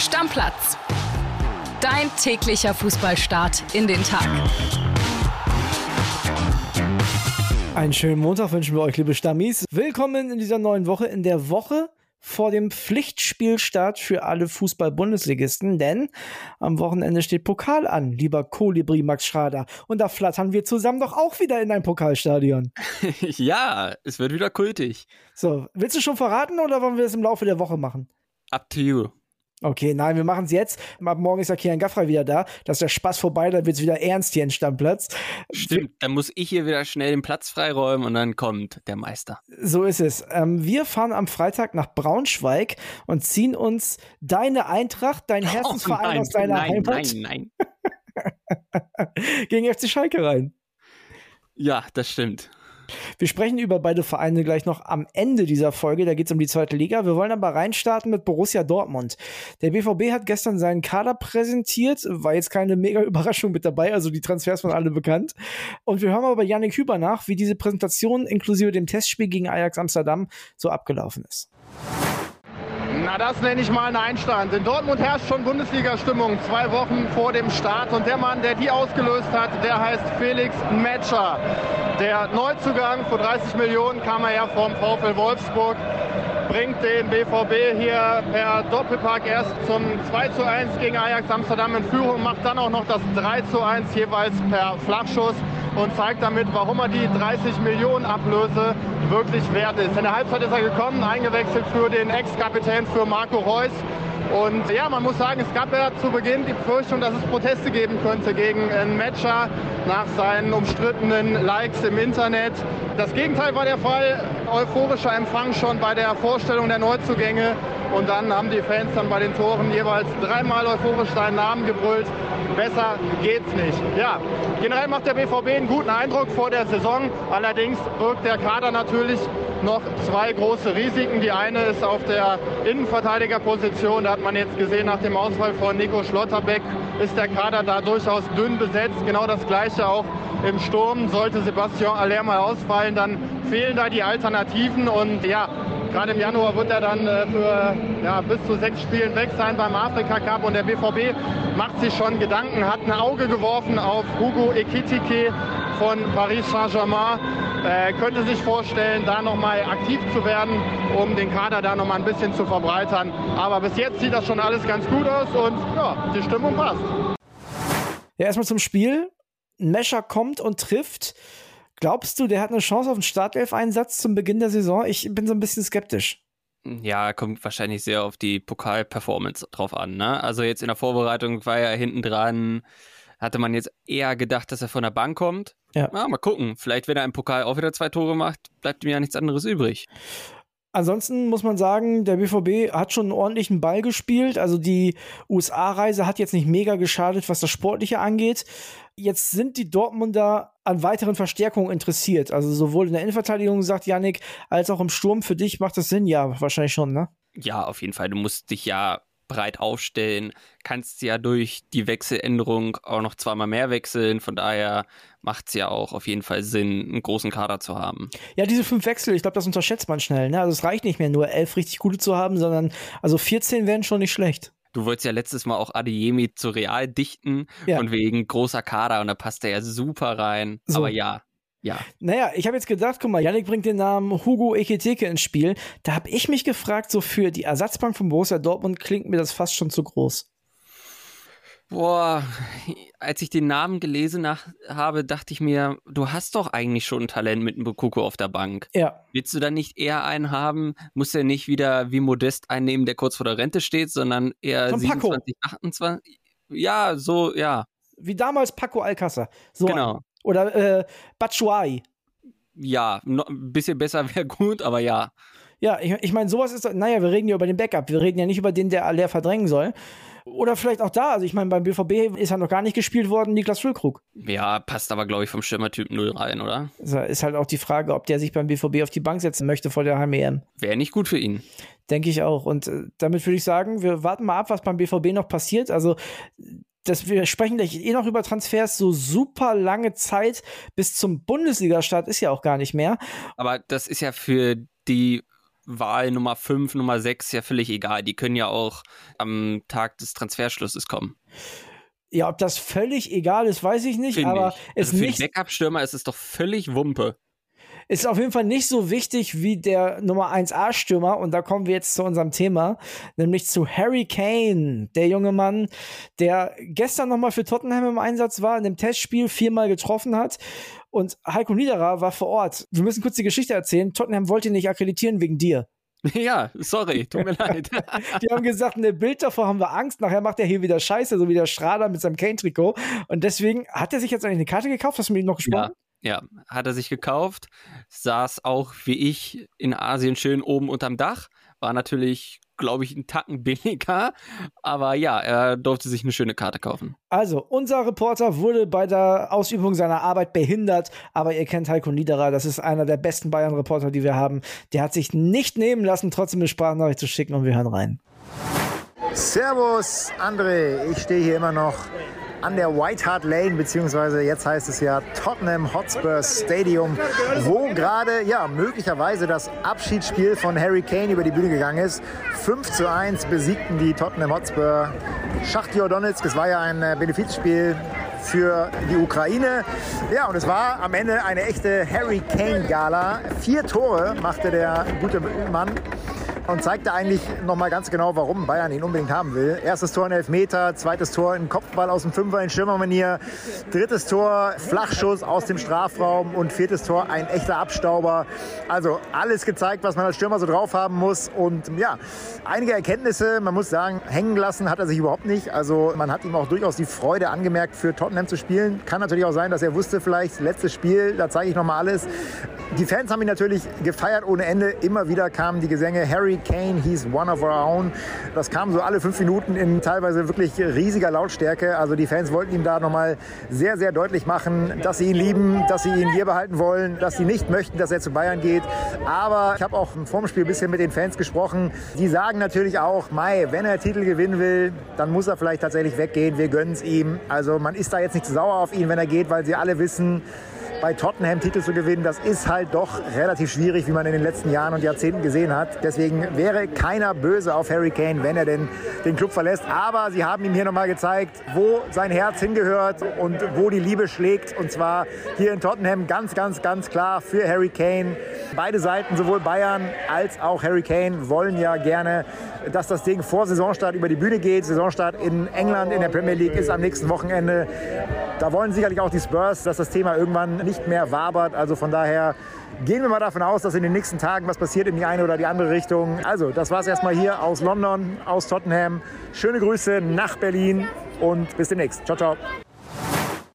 Stammplatz. Dein täglicher Fußballstart in den Tag. Einen schönen Montag wünschen wir euch, liebe Stammis. Willkommen in dieser neuen Woche, in der Woche vor dem Pflichtspielstart für alle Fußball-Bundesligisten, denn am Wochenende steht Pokal an, lieber Kolibri Max Schrader. Und da flattern wir zusammen doch auch wieder in ein Pokalstadion. ja, es wird wieder kultig. So, willst du schon verraten oder wollen wir das im Laufe der Woche machen? Up to you. Okay, nein, wir machen es jetzt. Ab morgen ist ja Kian Gaffrey wieder da. Da ist der Spaß vorbei, dann wird es wieder ernst hier in Stammplatz. Stimmt, dann muss ich hier wieder schnell den Platz freiräumen und dann kommt der Meister. So ist es. Ähm, wir fahren am Freitag nach Braunschweig und ziehen uns deine Eintracht, dein Herzensverein oh nein, aus deiner nein, Heimat nein, nein. gegen FC Schalke rein. Ja, das stimmt. Wir sprechen über beide Vereine gleich noch am Ende dieser Folge. Da geht es um die zweite Liga. Wir wollen aber reinstarten mit Borussia Dortmund. Der BVB hat gestern seinen Kader präsentiert. War jetzt keine mega Überraschung mit dabei. Also die Transfers waren alle bekannt. Und wir hören aber bei Yannick Hüber nach, wie diese Präsentation inklusive dem Testspiel gegen Ajax Amsterdam so abgelaufen ist. Na, das nenne ich mal einen Einstand. In Dortmund herrscht schon Bundesliga-Stimmung zwei Wochen vor dem Start. Und der Mann, der die ausgelöst hat, der heißt Felix Metscher. Der Neuzugang vor 30 Millionen kam er ja vom VfL Wolfsburg bringt den BVB hier per Doppelpack erst zum 2 zu 1 gegen Ajax Amsterdam in Führung, macht dann auch noch das 3 zu 1 jeweils per Flachschuss und zeigt damit, warum er die 30 Millionen Ablöse wirklich wert ist. In der Halbzeit ist er gekommen, eingewechselt für den Ex-Kapitän für Marco Reus. Und ja, man muss sagen, es gab ja zu Beginn die Befürchtung, dass es Proteste geben könnte gegen einen Matcher nach seinen umstrittenen Likes im Internet. Das Gegenteil war der Fall. Euphorischer Empfang schon bei der Vorstellung der Neuzugänge. Und dann haben die Fans dann bei den Toren jeweils dreimal euphorisch seinen Namen gebrüllt. Besser geht's nicht. Ja, generell macht der BVB einen guten Eindruck vor der Saison. Allerdings birgt der Kader natürlich noch zwei große Risiken. Die eine ist auf der Innenverteidigerposition. Da hat man jetzt gesehen, nach dem Ausfall von Nico Schlotterbeck ist der Kader da durchaus dünn besetzt. Genau das gleiche auch im Sturm. Sollte Sebastian Aller mal ausfallen, dann fehlen da die Alternativen. Und ja, Gerade im Januar wird er dann äh, für ja, bis zu sechs Spielen weg sein beim Afrika Cup und der BVB macht sich schon Gedanken, hat ein Auge geworfen auf Hugo Ekitike von Paris Saint-Germain. Äh, könnte sich vorstellen, da nochmal aktiv zu werden, um den Kader da nochmal ein bisschen zu verbreitern. Aber bis jetzt sieht das schon alles ganz gut aus und ja, die Stimmung passt. Ja, erstmal zum Spiel. Mescher kommt und trifft. Glaubst du, der hat eine Chance auf einen Startelf-Einsatz zum Beginn der Saison? Ich bin so ein bisschen skeptisch. Ja, kommt wahrscheinlich sehr auf die Pokal-Performance drauf an. Ne? Also jetzt in der Vorbereitung war er hinten dran, hatte man jetzt eher gedacht, dass er von der Bank kommt. Ja. ja. mal gucken. Vielleicht, wenn er im Pokal auch wieder zwei Tore macht, bleibt ihm ja nichts anderes übrig. Ansonsten muss man sagen, der BVB hat schon einen ordentlichen Ball gespielt. Also die USA-Reise hat jetzt nicht mega geschadet, was das Sportliche angeht. Jetzt sind die Dortmunder an weiteren Verstärkungen interessiert. Also sowohl in der Innenverteidigung, sagt Yannick, als auch im Sturm. Für dich macht das Sinn? Ja, wahrscheinlich schon, ne? Ja, auf jeden Fall. Du musst dich ja breit aufstellen, kannst ja durch die Wechseländerung auch noch zweimal mehr wechseln. Von daher macht es ja auch auf jeden Fall Sinn, einen großen Kader zu haben. Ja, diese fünf Wechsel, ich glaube, das unterschätzt man schnell. Ne? Also es reicht nicht mehr nur elf richtig gute zu haben, sondern also 14 wären schon nicht schlecht. Du wolltest ja letztes Mal auch Adeyemi zu Real dichten, ja. von wegen großer Kader und da passt er ja super rein. So. Aber ja, ja. Naja, ich habe jetzt gedacht, guck mal, Yannick bringt den Namen Hugo Ekiteke ins Spiel. Da habe ich mich gefragt, so für die Ersatzbank von Borussia Dortmund klingt mir das fast schon zu groß. Boah, als ich den Namen gelesen nach, habe, dachte ich mir, du hast doch eigentlich schon ein Talent mit einem Bukoko auf der Bank. Ja. Willst du dann nicht eher einen haben? Muss er nicht wieder wie Modest einnehmen, der kurz vor der Rente steht, sondern eher Von 27, 28? Ja, so, ja. Wie damals Paco Alcázar. So genau. Oder äh, Batshuayi. Ja, ein bisschen besser wäre gut, aber ja. Ja, ich, ich meine, sowas ist, naja, wir reden ja über den Backup. Wir reden ja nicht über den, der Aller verdrängen soll. Oder vielleicht auch da, also ich meine, beim BVB ist ja noch gar nicht gespielt worden, Niklas Füllkrug. Ja, passt aber, glaube ich, vom Stürmertyp 0 rein, oder? Ist halt auch die Frage, ob der sich beim BVB auf die Bank setzen möchte vor der HMEM. Wäre nicht gut für ihn. Denke ich auch. Und äh, damit würde ich sagen, wir warten mal ab, was beim BVB noch passiert. Also das, wir sprechen gleich eh noch über Transfers, so super lange Zeit bis zum Bundesliga-Start ist ja auch gar nicht mehr. Aber das ist ja für die Wahl Nummer 5, Nummer 6 ja völlig egal. Die können ja auch am Tag des Transferschlusses kommen. Ja, ob das völlig egal ist, weiß ich nicht, Find aber ich. es also für nicht. Backup-Stürmer ist es doch völlig Wumpe ist auf jeden Fall nicht so wichtig wie der Nummer 1A-Stürmer. Und da kommen wir jetzt zu unserem Thema, nämlich zu Harry Kane, der junge Mann, der gestern nochmal für Tottenham im Einsatz war, in dem Testspiel viermal getroffen hat. Und Heiko Niederer war vor Ort. Wir müssen kurz die Geschichte erzählen. Tottenham wollte ihn nicht akkreditieren wegen dir. Ja, sorry, tut mir leid. Die haben gesagt, ne Bild davor haben wir Angst. Nachher macht er hier wieder Scheiße, so wie der Schrader mit seinem Kane-Trikot. Und deswegen hat er sich jetzt eigentlich eine Karte gekauft. Hast du mit ihm noch gesprochen? Ja. Ja, hat er sich gekauft, saß auch wie ich in Asien schön oben unterm Dach, war natürlich, glaube ich, ein Tacken billiger, aber ja, er durfte sich eine schöne Karte kaufen. Also, unser Reporter wurde bei der Ausübung seiner Arbeit behindert, aber ihr kennt Heiko Niederer, das ist einer der besten Bayern-Reporter, die wir haben. Der hat sich nicht nehmen lassen, trotzdem eine Sprachnachricht zu schicken und wir hören rein. Servus, André, ich stehe hier immer noch an der White Hart Lane, beziehungsweise jetzt heißt es ja Tottenham Hotspur Stadium, wo gerade ja möglicherweise das Abschiedsspiel von Harry Kane über die Bühne gegangen ist. 5 zu 1 besiegten die Tottenham Hotspur Schachtjor Donetsk. Es war ja ein äh, Benefizspiel für die Ukraine. Ja, und es war am Ende eine echte Harry Kane Gala. Vier Tore machte der gute Mann und zeigte eigentlich noch mal ganz genau, warum Bayern ihn unbedingt haben will. Erstes Tor in Elfmeter, zweites Tor in Kopfball aus dem Fünfer in Schirmermanier, drittes Tor Flachschuss aus dem Strafraum und viertes Tor ein echter Abstauber. Also alles gezeigt, was man als Stürmer so drauf haben muss und ja, einige Erkenntnisse, man muss sagen, hängen lassen hat er sich überhaupt nicht. Also man hat ihm auch durchaus die Freude angemerkt, für Tottenham zu spielen. Kann natürlich auch sein, dass er wusste, vielleicht letztes Spiel, da zeige ich noch mal alles. Die Fans haben ihn natürlich gefeiert ohne Ende. Immer wieder kamen die Gesänge Harry Kane, he's one of our own. Das kam so alle fünf Minuten in teilweise wirklich riesiger Lautstärke. Also die Fans wollten ihm da nochmal sehr, sehr deutlich machen, dass sie ihn lieben, dass sie ihn hier behalten wollen, dass sie nicht möchten, dass er zu Bayern geht. Aber ich habe auch vorm Spiel ein bisschen mit den Fans gesprochen. Die sagen natürlich auch, Mai, wenn er Titel gewinnen will, dann muss er vielleicht tatsächlich weggehen. Wir gönnen es ihm. Also man ist da jetzt nicht sauer auf ihn, wenn er geht, weil sie alle wissen, bei Tottenham Titel zu gewinnen, das ist halt doch relativ schwierig, wie man in den letzten Jahren und Jahrzehnten gesehen hat. Deswegen wäre keiner böse auf Harry Kane, wenn er denn den Club verlässt. Aber sie haben ihm hier nochmal gezeigt, wo sein Herz hingehört und wo die Liebe schlägt. Und zwar hier in Tottenham ganz, ganz, ganz klar für Harry Kane. Beide Seiten, sowohl Bayern als auch Harry Kane, wollen ja gerne, dass das Ding vor Saisonstart über die Bühne geht. Saisonstart in England in der Premier League ist am nächsten Wochenende. Da wollen sicherlich auch die Spurs, dass das Thema irgendwann nicht mehr wabert. Also von daher gehen wir mal davon aus, dass in den nächsten Tagen was passiert in die eine oder die andere Richtung. Also, das war es erstmal hier aus London, aus Tottenham. Schöne Grüße nach Berlin und bis demnächst. Ciao, ciao.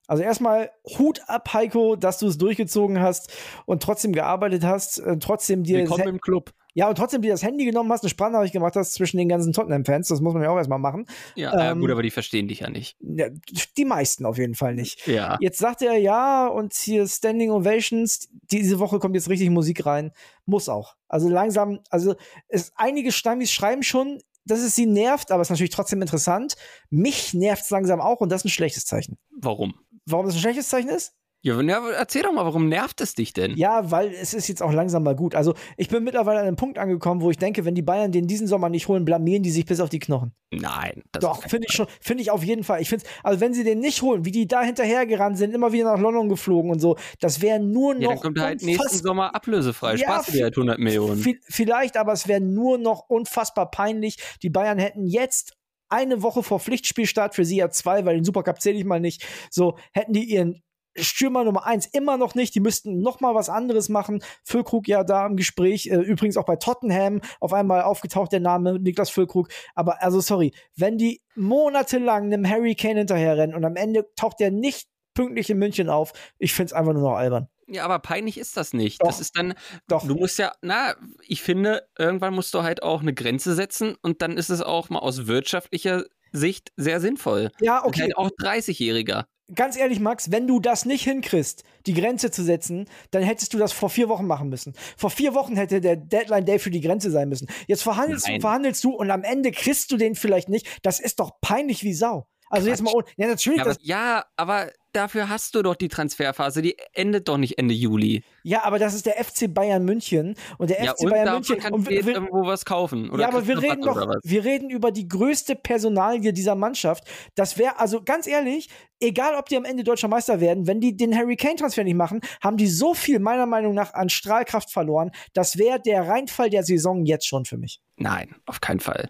Also erstmal Hut ab, Heiko, dass du es durchgezogen hast und trotzdem gearbeitet hast, äh, trotzdem dir. Willkommen im Club. Ja, und trotzdem dir das Handy genommen hast, eine Sprachnachricht gemacht hast zwischen den ganzen Tottenham-Fans. Das muss man ja auch erstmal machen. Ja, ähm, gut, aber die verstehen dich ja nicht. Ja, die meisten auf jeden Fall nicht. Ja. Jetzt sagt er ja, und hier Standing Ovations, diese Woche kommt jetzt richtig Musik rein. Muss auch. Also langsam, also es, einige Stammis schreiben schon, dass es sie nervt, aber es ist natürlich trotzdem interessant. Mich nervt es langsam auch und das ist ein schlechtes Zeichen. Warum? Warum das ein schlechtes Zeichen ist? Ja, erzähl doch mal, warum nervt es dich denn? Ja, weil es ist jetzt auch langsam mal gut. Also ich bin mittlerweile an einem Punkt angekommen, wo ich denke, wenn die Bayern den diesen Sommer nicht holen, blamieren die sich bis auf die Knochen. Nein. Doch, finde ich schon, finde ich auf jeden Fall. Ich finde, also wenn sie den nicht holen, wie die da hinterhergerannt sind, immer wieder nach London geflogen und so, das wäre nur noch. Ja, dann kommt halt nächsten Sommer ablösefrei. Ja, Spaß dir halt 100 Millionen. Vielleicht, aber es wäre nur noch unfassbar peinlich. Die Bayern hätten jetzt eine Woche vor Pflichtspielstart für sie ja zwei, weil den Supercup zähle ich mal nicht. So hätten die ihren Stürmer Nummer eins immer noch nicht. Die müssten noch mal was anderes machen. Füllkrug ja da im Gespräch. Äh, übrigens auch bei Tottenham auf einmal aufgetaucht der Name Niklas Füllkrug. Aber also sorry, wenn die monatelang einem Harry Kane hinterherrennen und am Ende taucht der nicht pünktlich in München auf, ich find's einfach nur noch albern. Ja, aber peinlich ist das nicht. Doch, das ist dann, doch. du musst ja, na, ich finde, irgendwann musst du halt auch eine Grenze setzen und dann ist es auch mal aus wirtschaftlicher Sicht sehr sinnvoll. Ja, okay. Halt auch 30-Jähriger ganz ehrlich, Max, wenn du das nicht hinkriegst, die Grenze zu setzen, dann hättest du das vor vier Wochen machen müssen. Vor vier Wochen hätte der Deadline Day für die Grenze sein müssen. Jetzt verhandelst Nein. verhandelst du und am Ende kriegst du den vielleicht nicht. Das ist doch peinlich wie Sau. Also jetzt mal, ja natürlich. Ja aber, ja, aber dafür hast du doch die Transferphase, die endet doch nicht Ende Juli. Ja, aber das ist der FC Bayern München und der ja, FC und Bayern München kann und wir, irgendwo was kaufen ja, aber wir reden doch, wir reden über die größte Personalie dieser Mannschaft. Das wäre also ganz ehrlich, egal ob die am Ende deutscher Meister werden, wenn die den Harry Kane Transfer nicht machen, haben die so viel meiner Meinung nach an Strahlkraft verloren. Das wäre der Reinfall der Saison jetzt schon für mich. Nein, auf keinen Fall.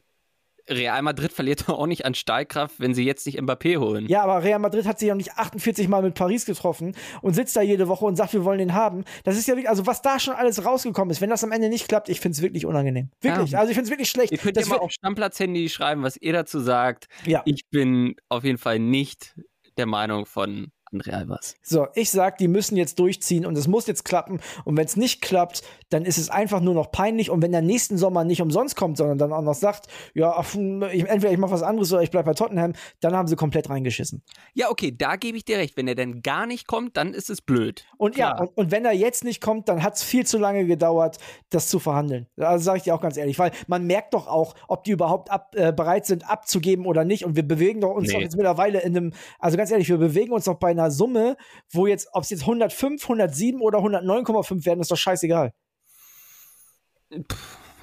Real Madrid verliert doch auch nicht an Stahlkraft, wenn sie jetzt nicht Mbappé holen. Ja, aber Real Madrid hat sich ja nicht 48 Mal mit Paris getroffen und sitzt da jede Woche und sagt, wir wollen den haben. Das ist ja wirklich, also was da schon alles rausgekommen ist, wenn das am Ende nicht klappt, ich finde es wirklich unangenehm. Wirklich, ja. also ich finde es wirklich schlecht. Ihr könnt ja mal auf Stammplatz-Handy schreiben, was ihr dazu sagt. Ja. Ich bin auf jeden Fall nicht der Meinung von Real was. So, ich sag, die müssen jetzt durchziehen und es muss jetzt klappen. Und wenn es nicht klappt, dann ist es einfach nur noch peinlich. Und wenn der nächsten Sommer nicht umsonst kommt, sondern dann auch noch sagt, ja, ach, hm, ich, entweder ich mache was anderes oder ich bleibe bei Tottenham, dann haben sie komplett reingeschissen. Ja, okay, da gebe ich dir recht. Wenn er denn gar nicht kommt, dann ist es blöd. Und Klar. ja, und, und, wenn er jetzt nicht kommt, dann hat es viel zu lange gedauert, das zu verhandeln. Also sage ich dir auch ganz ehrlich, weil man merkt doch auch, ob die überhaupt ab, äh, bereit sind, abzugeben oder nicht. Und wir bewegen doch uns nee. doch jetzt mittlerweile in einem, also ganz ehrlich, wir bewegen uns doch bei einer Summe, wo jetzt, ob es jetzt 105, 107 oder 109,5 werden, ist doch scheißegal.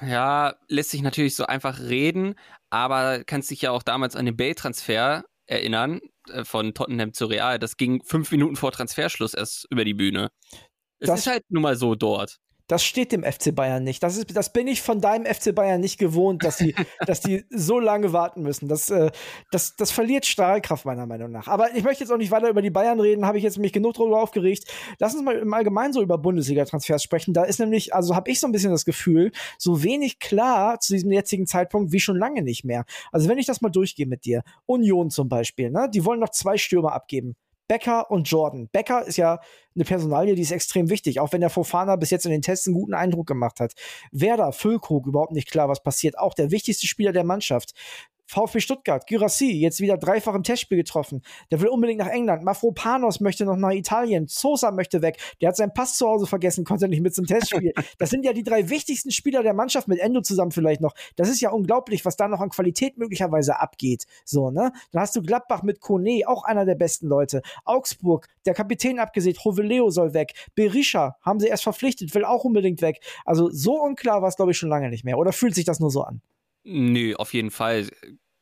Ja, lässt sich natürlich so einfach reden, aber kannst dich ja auch damals an den Bay-Transfer erinnern äh, von Tottenham zu Real. Das ging fünf Minuten vor Transferschluss erst über die Bühne. Es das ist halt nun mal so dort. Das steht dem FC Bayern nicht. Das, ist, das bin ich von deinem FC Bayern nicht gewohnt, dass die, dass die so lange warten müssen. Das, äh, das, das verliert Strahlkraft, meiner Meinung nach. Aber ich möchte jetzt auch nicht weiter über die Bayern reden, habe ich jetzt mich genug darüber aufgeregt. Lass uns mal im Allgemeinen so über Bundesliga-Transfers sprechen. Da ist nämlich, also habe ich so ein bisschen das Gefühl, so wenig klar zu diesem jetzigen Zeitpunkt wie schon lange nicht mehr. Also wenn ich das mal durchgehe mit dir. Union zum Beispiel, ne? Die wollen noch zwei Stürmer abgeben. Becker und Jordan. Becker ist ja eine Personalie, die ist extrem wichtig, auch wenn der Fofana bis jetzt in den Tests einen guten Eindruck gemacht hat. Werder, Füllkrug, überhaupt nicht klar, was passiert. Auch der wichtigste Spieler der Mannschaft. VfB Stuttgart, Gyrassi, jetzt wieder dreifach im Testspiel getroffen. Der will unbedingt nach England. Mafropanos möchte noch nach Italien. Sosa möchte weg. Der hat seinen Pass zu Hause vergessen, konnte nicht mit zum Testspiel. Das sind ja die drei wichtigsten Spieler der Mannschaft mit Endo zusammen vielleicht noch. Das ist ja unglaublich, was da noch an Qualität möglicherweise abgeht. So, ne? Dann hast du Gladbach mit Kone, auch einer der besten Leute. Augsburg, der Kapitän abgesehen, Hoveleo soll weg. Berisha haben sie erst verpflichtet, will auch unbedingt weg. Also so unklar war es, glaube ich, schon lange nicht mehr. Oder fühlt sich das nur so an? Nö, auf jeden Fall.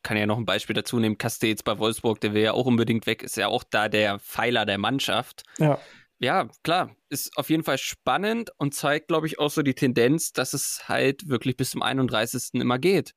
Kann ja noch ein Beispiel dazu nehmen. Castells bei Wolfsburg, der will ja auch unbedingt weg, ist ja auch da der Pfeiler der Mannschaft. Ja. Ja, klar, ist auf jeden Fall spannend und zeigt, glaube ich, auch so die Tendenz, dass es halt wirklich bis zum 31. immer geht.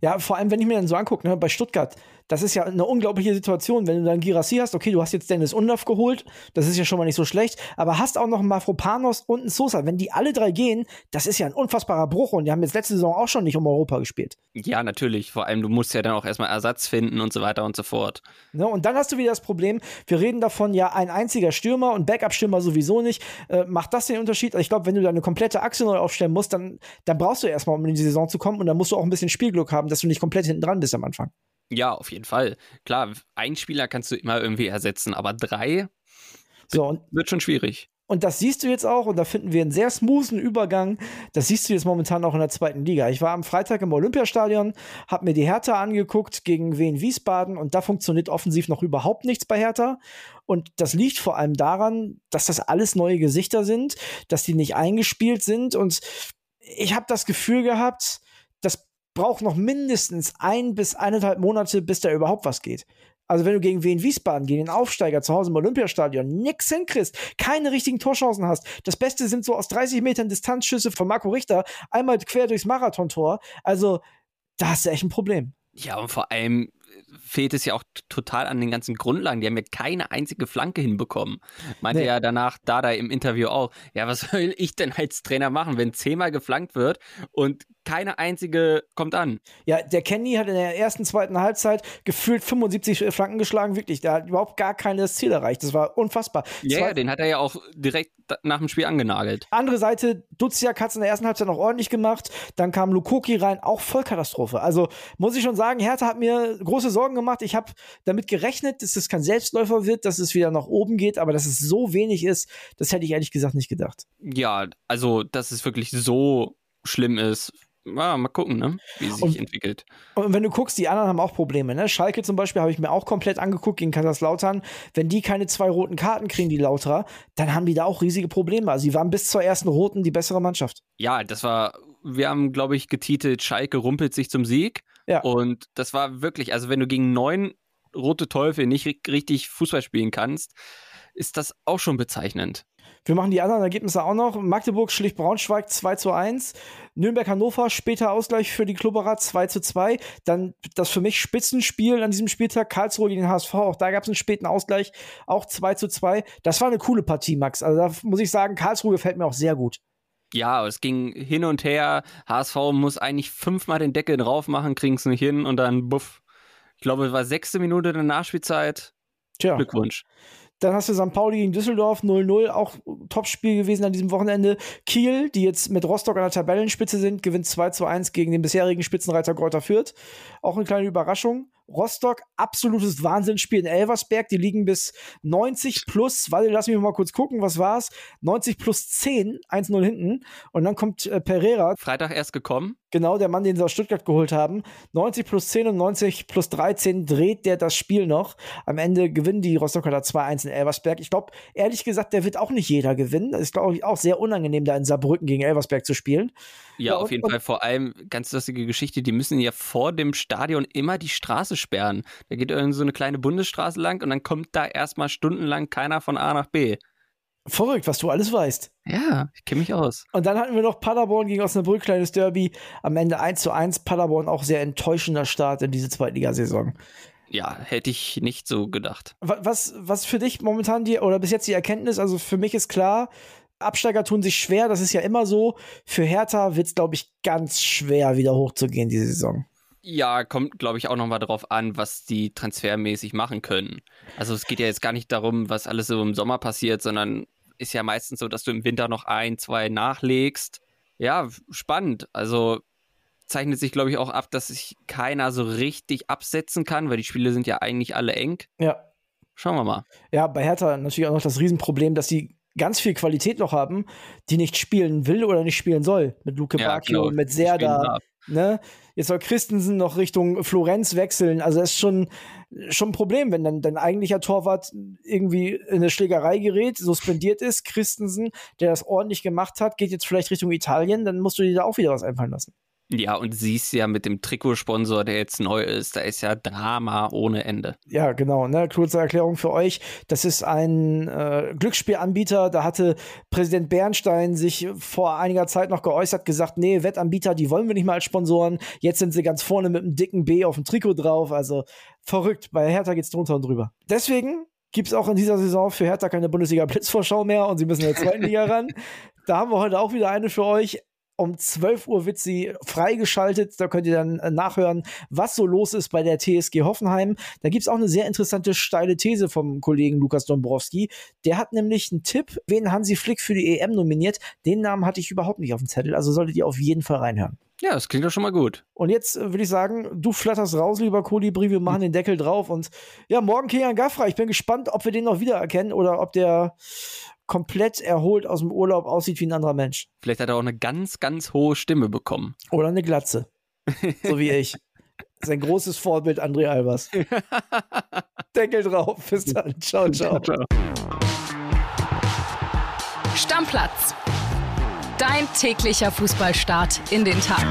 Ja, vor allem, wenn ich mir dann so angucke, ne, bei Stuttgart, das ist ja eine unglaubliche Situation, wenn du dann Girassi hast, okay, du hast jetzt Dennis Undorf geholt, das ist ja schon mal nicht so schlecht, aber hast auch noch einen Mafropanos und einen Sosa. Wenn die alle drei gehen, das ist ja ein unfassbarer Bruch und die haben jetzt letzte Saison auch schon nicht um Europa gespielt. Ja, natürlich. Vor allem, du musst ja dann auch erstmal Ersatz finden und so weiter und so fort. Ne, und dann hast du wieder das Problem, wir reden davon, ja, ein einziger Stürmer und Backup-Stürmer sowieso nicht. Äh, macht das den Unterschied? Also ich glaube, wenn du deine komplette Achse neu aufstellen musst, dann, dann brauchst du erstmal, um in die Saison zu kommen und dann musst du auch ein bisschen Spielglück haben, dass du nicht komplett hinten dran bist am Anfang. Ja, auf jeden Fall. Klar, ein Spieler kannst du immer irgendwie ersetzen, aber drei so, wird schon schwierig. Und das siehst du jetzt auch, und da finden wir einen sehr smoothen Übergang. Das siehst du jetzt momentan auch in der zweiten Liga. Ich war am Freitag im Olympiastadion, habe mir die Hertha angeguckt gegen Wien Wiesbaden und da funktioniert offensiv noch überhaupt nichts bei Hertha. Und das liegt vor allem daran, dass das alles neue Gesichter sind, dass die nicht eingespielt sind. Und ich habe das Gefühl gehabt, braucht noch mindestens ein bis eineinhalb Monate, bis da überhaupt was geht. Also wenn du gegen Wien Wiesbaden, gegen den Aufsteiger zu Hause im Olympiastadion nix hinkriegst, keine richtigen Torchancen hast. Das Beste sind so aus 30 Metern Distanzschüsse von Marco Richter, einmal quer durchs Marathontor. Also da hast du echt ein Problem. Ja, und vor allem fehlt es ja auch total an den ganzen Grundlagen. Die haben ja keine einzige Flanke hinbekommen. Meinte nee. ja danach Dada im Interview auch, ja, was soll ich denn als Trainer machen, wenn zehnmal geflankt wird und keine einzige kommt an. Ja, der Kenny hat in der ersten, zweiten Halbzeit gefühlt 75 Flanken geschlagen, wirklich. Der hat überhaupt gar keines Ziel erreicht. Das war unfassbar. Ja, yeah, den hat er ja auch direkt nach dem Spiel angenagelt. Andere Seite, Duziak hat es in der ersten Halbzeit noch ordentlich gemacht. Dann kam Lukoki rein, auch Vollkatastrophe. Also muss ich schon sagen, Hertha hat mir große Sorgen gemacht. Ich habe damit gerechnet, dass es kein Selbstläufer wird, dass es wieder nach oben geht, aber dass es so wenig ist, das hätte ich ehrlich gesagt nicht gedacht. Ja, also dass es wirklich so schlimm ist, ja, mal gucken, ne? wie es sich entwickelt. Und wenn du guckst, die anderen haben auch Probleme. Ne? Schalke zum Beispiel habe ich mir auch komplett angeguckt gegen Kaiserslautern. Wenn die keine zwei roten Karten kriegen, die Lauterer, dann haben die da auch riesige Probleme. Also sie waren bis zur ersten roten die bessere Mannschaft. Ja, das war, wir haben, glaube ich, getitelt, Schalke rumpelt sich zum Sieg. Ja. Und das war wirklich, also wenn du gegen neun rote Teufel nicht richtig Fußball spielen kannst, ist das auch schon bezeichnend. Wir machen die anderen Ergebnisse auch noch. Magdeburg schlicht Braunschweig 2 zu 1. Nürnberg-Hannover später Ausgleich für die Klubberer 2 zu 2. Dann das für mich Spitzenspiel an diesem Spieltag. Karlsruhe gegen den HSV. Auch da gab es einen späten Ausgleich. Auch 2 zu 2. Das war eine coole Partie, Max. Also da muss ich sagen, Karlsruhe gefällt mir auch sehr gut. Ja, es ging hin und her. HSV muss eigentlich fünfmal den Deckel drauf machen, kriegen es nicht hin und dann buff. Ich glaube, es war sechste Minute der Nachspielzeit. Tja. Glückwunsch. Dann hast du St. Pauli gegen Düsseldorf 0-0, auch Topspiel gewesen an diesem Wochenende. Kiel, die jetzt mit Rostock an der Tabellenspitze sind, gewinnt 2 1 gegen den bisherigen Spitzenreiter Greuther Fürth. Auch eine kleine Überraschung. Rostock, absolutes Wahnsinnsspiel in Elversberg. Die liegen bis 90 plus, warte, lass mich mal kurz gucken, was war's? 90 plus 10, 1-0 hinten. Und dann kommt äh, Pereira. Freitag erst gekommen. Genau, der Mann, den sie aus Stuttgart geholt haben. 90 plus 10 und 90 plus 13 dreht der das Spiel noch. Am Ende gewinnen die Rostocker da 2-1 in Elversberg. Ich glaube, ehrlich gesagt, der wird auch nicht jeder gewinnen. Das ist, glaube ich, auch sehr unangenehm, da in Saarbrücken gegen Elversberg zu spielen. Ja, ja auf jeden Fall. Vor allem, ganz lustige Geschichte, die müssen ja vor dem Stadion immer die Straße sperren. Da geht irgend so eine kleine Bundesstraße lang und dann kommt da erstmal stundenlang keiner von A nach B. Verrückt, was du alles weißt. Ja, ich kenne mich aus. Und dann hatten wir noch Paderborn gegen Osnabrück, kleines Derby. Am Ende 1 zu 1. Paderborn auch sehr enttäuschender Start in diese Zweitligasaison. Ja, hätte ich nicht so gedacht. Was, was für dich momentan die, oder bis jetzt die Erkenntnis, also für mich ist klar, Absteiger tun sich schwer, das ist ja immer so. Für Hertha wird es, glaube ich, ganz schwer, wieder hochzugehen diese Saison. Ja, kommt, glaube ich, auch nochmal darauf an, was die transfermäßig machen können. Also es geht ja jetzt gar nicht darum, was alles so im Sommer passiert, sondern ist ja meistens so, dass du im Winter noch ein, zwei nachlegst. Ja, spannend. Also zeichnet sich, glaube ich, auch ab, dass sich keiner so richtig absetzen kann, weil die Spiele sind ja eigentlich alle eng. Ja. Schauen wir mal. Ja, bei Hertha natürlich auch noch das Riesenproblem, dass sie ganz viel Qualität noch haben, die nicht spielen will oder nicht spielen soll. Mit Luke ja, Bacchio genau. und mit Serda. Ne? Jetzt soll Christensen noch Richtung Florenz wechseln. Also das ist schon, schon ein Problem, wenn dann dein eigentlicher Torwart irgendwie in eine Schlägerei gerät, suspendiert ist. Christensen, der das ordentlich gemacht hat, geht jetzt vielleicht Richtung Italien, dann musst du dir da auch wieder was einfallen lassen. Ja, und siehst ja mit dem Trikotsponsor, der jetzt neu ist, da ist ja Drama ohne Ende. Ja, genau. Ne? Kurze Erklärung für euch. Das ist ein äh, Glücksspielanbieter. Da hatte Präsident Bernstein sich vor einiger Zeit noch geäußert, gesagt, nee, Wettanbieter, die wollen wir nicht mal als Sponsoren. Jetzt sind sie ganz vorne mit einem dicken B auf dem Trikot drauf. Also verrückt. Bei Hertha geht's drunter und drüber. Deswegen gibt es auch in dieser Saison für Hertha keine Bundesliga-Blitzvorschau mehr und sie müssen in der zweiten Liga ran. Da haben wir heute auch wieder eine für euch. Um 12 Uhr wird sie freigeschaltet. Da könnt ihr dann äh, nachhören, was so los ist bei der TSG Hoffenheim. Da gibt es auch eine sehr interessante steile These vom Kollegen Lukas Dombrowski. Der hat nämlich einen Tipp, wen Hansi Flick für die EM nominiert. Den Namen hatte ich überhaupt nicht auf dem Zettel. Also solltet ihr auf jeden Fall reinhören. Ja, das klingt doch schon mal gut. Und jetzt äh, würde ich sagen, du flatterst raus, lieber Kolibri, wir machen den Deckel drauf und ja, morgen Kilian Gaffra. Ich bin gespannt, ob wir den noch wiedererkennen oder ob der komplett erholt aus dem Urlaub aussieht wie ein anderer Mensch. Vielleicht hat er auch eine ganz, ganz hohe Stimme bekommen. Oder eine Glatze. so wie ich. Sein großes Vorbild André Albers. Deckel drauf. Bis dann. Ciao, ciao. ciao. Stammplatz. Dein täglicher Fußballstart in den Tag.